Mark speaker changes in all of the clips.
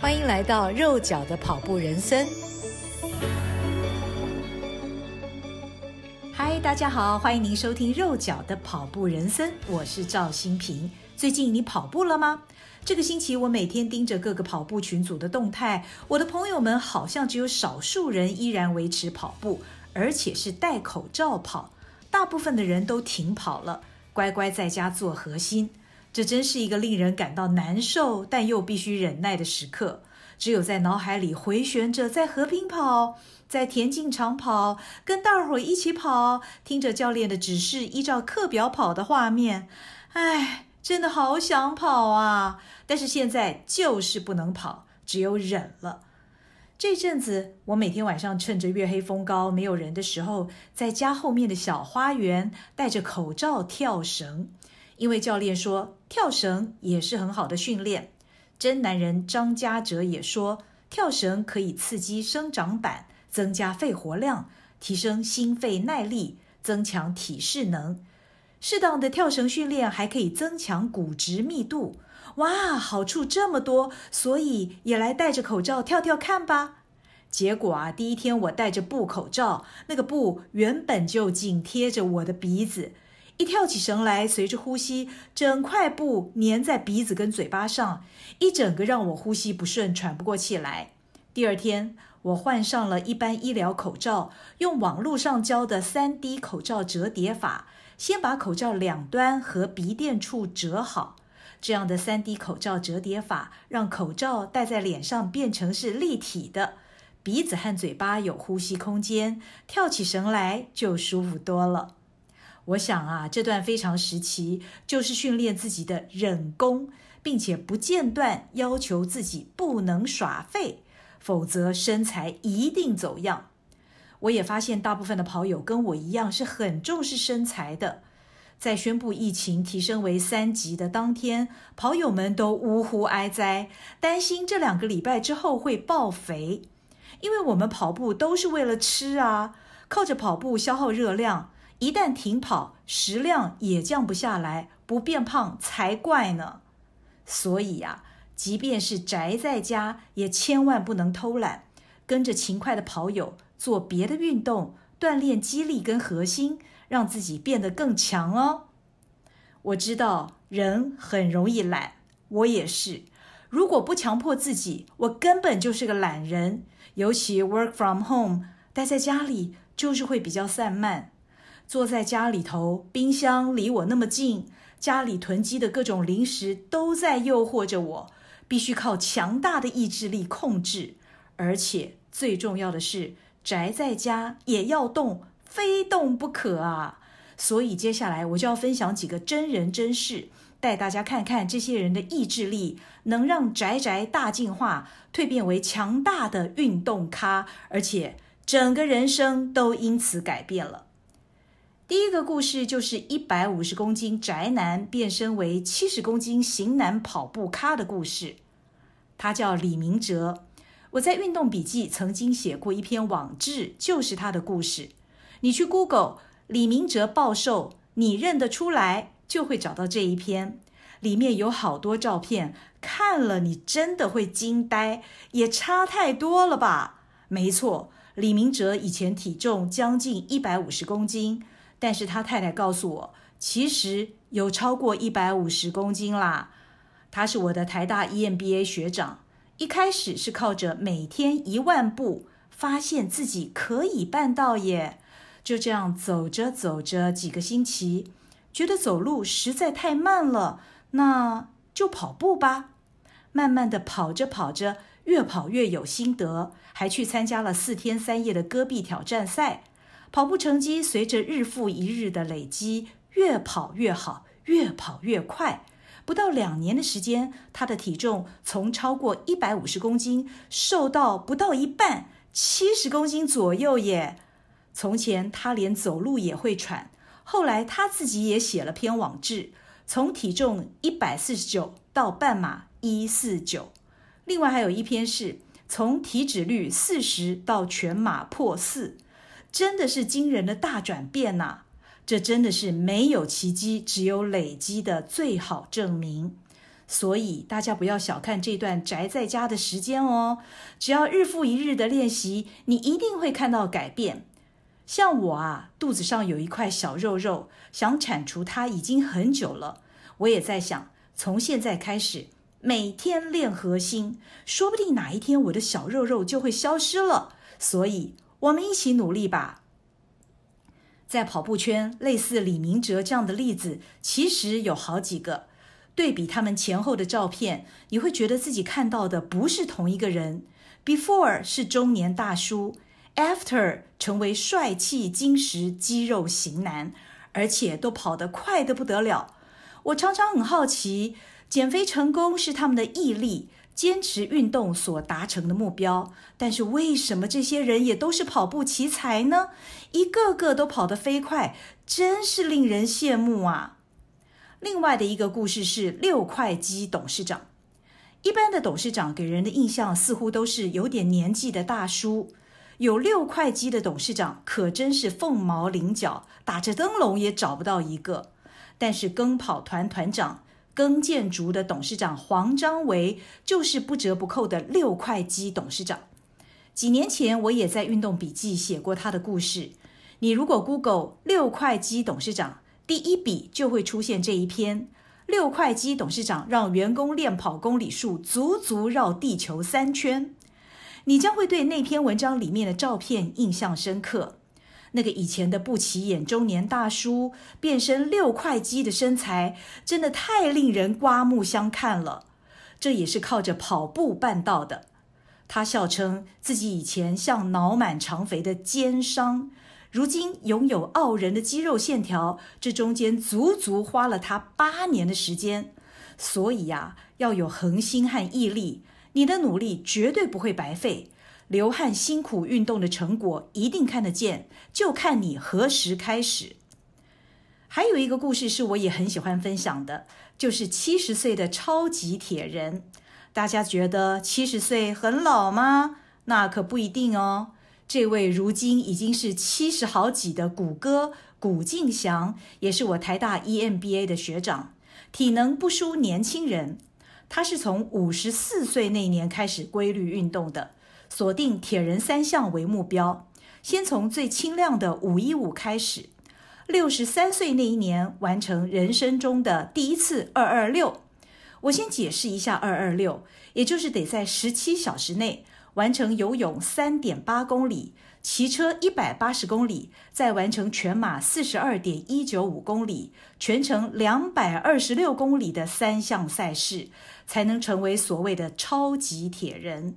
Speaker 1: 欢迎来到肉脚的跑步人生。嗨，大家好，欢迎您收听肉脚的跑步人生，我是赵新平。最近你跑步了吗？这个星期我每天盯着各个跑步群组的动态，我的朋友们好像只有少数人依然维持跑步，而且是戴口罩跑，大部分的人都停跑了，乖乖在家做核心。这真是一个令人感到难受，但又必须忍耐的时刻。只有在脑海里回旋着，在和平跑，在田径场跑，跟大伙一起跑，听着教练的指示，依照课表跑的画面。唉，真的好想跑啊！但是现在就是不能跑，只有忍了。这阵子，我每天晚上趁着月黑风高、没有人的时候，在家后面的小花园戴着口罩跳绳。因为教练说跳绳也是很好的训练，真男人张家哲也说跳绳可以刺激生长板，增加肺活量，提升心肺耐力，增强体适能。适当的跳绳训练还可以增强骨质密度。哇，好处这么多，所以也来戴着口罩跳跳看吧。结果啊，第一天我戴着布口罩，那个布原本就紧贴着我的鼻子。一跳起绳来，随着呼吸，整块布粘在鼻子跟嘴巴上，一整个让我呼吸不顺，喘不过气来。第二天，我换上了一般医疗口罩，用网络上教的 3D 口罩折叠法，先把口罩两端和鼻垫处折好。这样的 3D 口罩折叠法，让口罩戴在脸上变成是立体的，鼻子和嘴巴有呼吸空间，跳起绳来就舒服多了。我想啊，这段非常时期就是训练自己的忍功，并且不间断要求自己不能耍废，否则身材一定走样。我也发现大部分的跑友跟我一样是很重视身材的。在宣布疫情提升为三级的当天，跑友们都呜呼哀哉，担心这两个礼拜之后会爆肥，因为我们跑步都是为了吃啊，靠着跑步消耗热量。一旦停跑，食量也降不下来，不变胖才怪呢。所以呀，即便是宅在家，也千万不能偷懒，跟着勤快的跑友做别的运动，锻炼肌力跟核心，让自己变得更强哦。我知道人很容易懒，我也是。如果不强迫自己，我根本就是个懒人。尤其 work from home，待在家里就是会比较散漫。坐在家里头，冰箱离我那么近，家里囤积的各种零食都在诱惑着我，必须靠强大的意志力控制。而且最重要的是，宅在家也要动，非动不可啊！所以接下来我就要分享几个真人真事，带大家看看这些人的意志力能让宅宅大进化，蜕变为强大的运动咖，而且整个人生都因此改变了。第一个故事就是一百五十公斤宅男变身为七十公斤型男跑步咖的故事。他叫李明哲，我在运动笔记曾经写过一篇网志，就是他的故事。你去 Google 李明哲暴瘦，你认得出来，就会找到这一篇。里面有好多照片，看了你真的会惊呆，也差太多了吧？没错，李明哲以前体重将近一百五十公斤。但是他太太告诉我，其实有超过一百五十公斤啦。他是我的台大 EMBA 学长，一开始是靠着每天一万步，发现自己可以办到耶。就这样走着走着几个星期，觉得走路实在太慢了，那就跑步吧。慢慢的跑着跑着，越跑越有心得，还去参加了四天三夜的戈壁挑战赛。跑步成绩随着日复一日的累积，越跑越好，越跑越快。不到两年的时间，他的体重从超过一百五十公斤瘦到不到一半，七十公斤左右耶。从前他连走路也会喘，后来他自己也写了篇网志，从体重一百四十九到半马一四九。另外还有一篇是从体脂率四十到全马破四。真的是惊人的大转变呐！这真的是没有奇迹，只有累积的最好证明。所以大家不要小看这段宅在家的时间哦，只要日复一日的练习，你一定会看到改变。像我啊，肚子上有一块小肉肉，想铲除它已经很久了。我也在想，从现在开始每天练核心，说不定哪一天我的小肉肉就会消失了。所以，我们一起努力吧。在跑步圈，类似李明哲这样的例子，其实有好几个。对比他们前后的照片，你会觉得自己看到的不是同一个人。Before 是中年大叔，After 成为帅气精实肌肉型男，而且都跑得快得不得了。我常常很好奇，减肥成功是他们的毅力、坚持运动所达成的目标，但是为什么这些人也都是跑步奇才呢？一个个都跑得飞快，真是令人羡慕啊！另外的一个故事是六块肌董事长。一般的董事长给人的印象似乎都是有点年纪的大叔，有六块肌的董事长可真是凤毛麟角，打着灯笼也找不到一个。但是跟跑团团长耕建筑的董事长黄章维就是不折不扣的六块肌董事长。几年前我也在运动笔记写过他的故事。你如果 Google 六块肌董事长，第一笔就会出现这一篇。六块肌董事长让员工练跑公里数足足绕地球三圈，你将会对那篇文章里面的照片印象深刻。那个以前的不起眼中年大叔变身六块肌的身材，真的太令人刮目相看了。这也是靠着跑步办到的。他笑称自己以前像脑满肠肥的奸商。如今拥有傲人的肌肉线条，这中间足足花了他八年的时间。所以呀，要有恒心和毅力，你的努力绝对不会白费。流汗辛苦运动的成果一定看得见，就看你何时开始。还有一个故事是我也很喜欢分享的，就是七十岁的超级铁人。大家觉得七十岁很老吗？那可不一定哦。这位如今已经是七十好几的谷歌古敬祥，也是我台大 EMBA 的学长，体能不输年轻人。他是从五十四岁那年开始规律运动的，锁定铁人三项为目标，先从最轻量的五一五开始。六十三岁那一年完成人生中的第一次二二六。我先解释一下二二六，也就是得在十七小时内。完成游泳三点八公里，骑车一百八十公里，再完成全马四十二点一九五公里，全程两百二十六公里的三项赛事，才能成为所谓的超级铁人。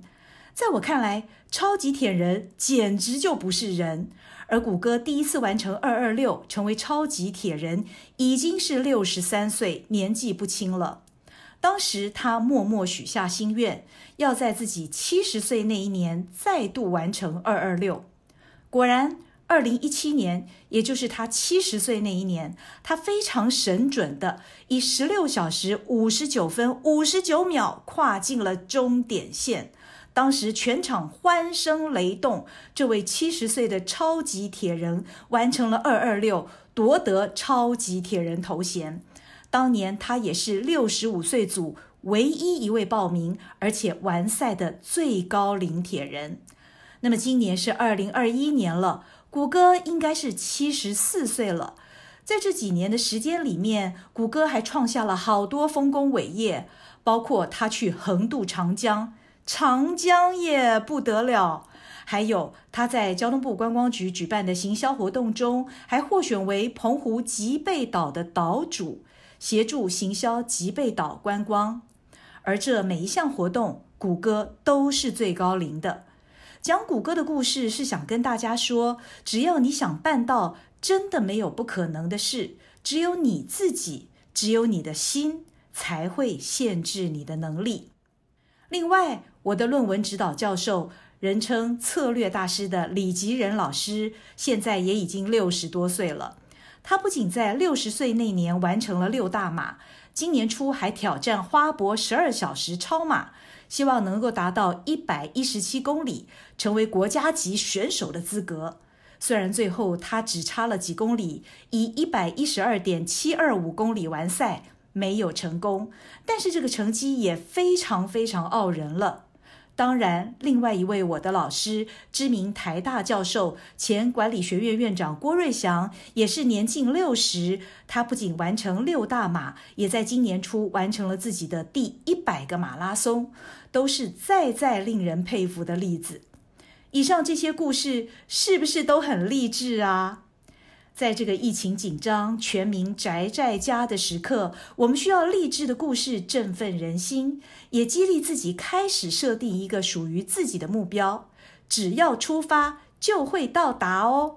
Speaker 1: 在我看来，超级铁人简直就不是人。而谷歌第一次完成二二六，成为超级铁人，已经是六十三岁，年纪不轻了。当时他默默许下心愿，要在自己七十岁那一年再度完成二二六。果然，二零一七年，也就是他七十岁那一年，他非常神准的以十六小时五十九分五十九秒跨进了终点线。当时全场欢声雷动，这位七十岁的超级铁人完成了二二六，夺得超级铁人头衔。当年他也是六十五岁组唯一一位报名而且完赛的最高龄铁人。那么今年是二零二一年了，谷歌应该是七十四岁了。在这几年的时间里面，谷歌还创下了好多丰功伟业，包括他去横渡长江，长江也不得了；还有他在交通部观光局举办的行销活动中，还获选为澎湖吉贝岛的岛主。协助行销吉贝岛观光，而这每一项活动，谷歌都是最高龄的。讲谷歌的故事是想跟大家说，只要你想办到，真的没有不可能的事。只有你自己，只有你的心，才会限制你的能力。另外，我的论文指导教授，人称策略大师的李吉仁老师，现在也已经六十多岁了。他不仅在六十岁那年完成了六大马，今年初还挑战花博十二小时超马，希望能够达到一百一十七公里，成为国家级选手的资格。虽然最后他只差了几公里，以一百一十二点七二五公里完赛，没有成功，但是这个成绩也非常非常傲人了。当然，另外一位我的老师，知名台大教授、前管理学院院长郭瑞祥，也是年近六十。他不仅完成六大马，也在今年初完成了自己的第一百个马拉松，都是再再令人佩服的例子。以上这些故事是不是都很励志啊？在这个疫情紧张、全民宅在家的时刻，我们需要励志的故事振奋人心，也激励自己开始设定一个属于自己的目标。只要出发，就会到达哦。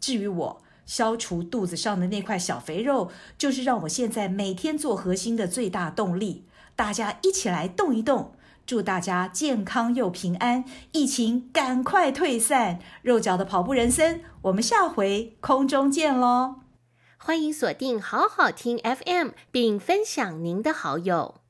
Speaker 1: 至于我，消除肚子上的那块小肥肉，就是让我现在每天做核心的最大动力。大家一起来动一动。祝大家健康又平安，疫情赶快退散。肉脚的跑步人生，我们下回空中见喽！
Speaker 2: 欢迎锁定好好听 FM，并分享您的好友。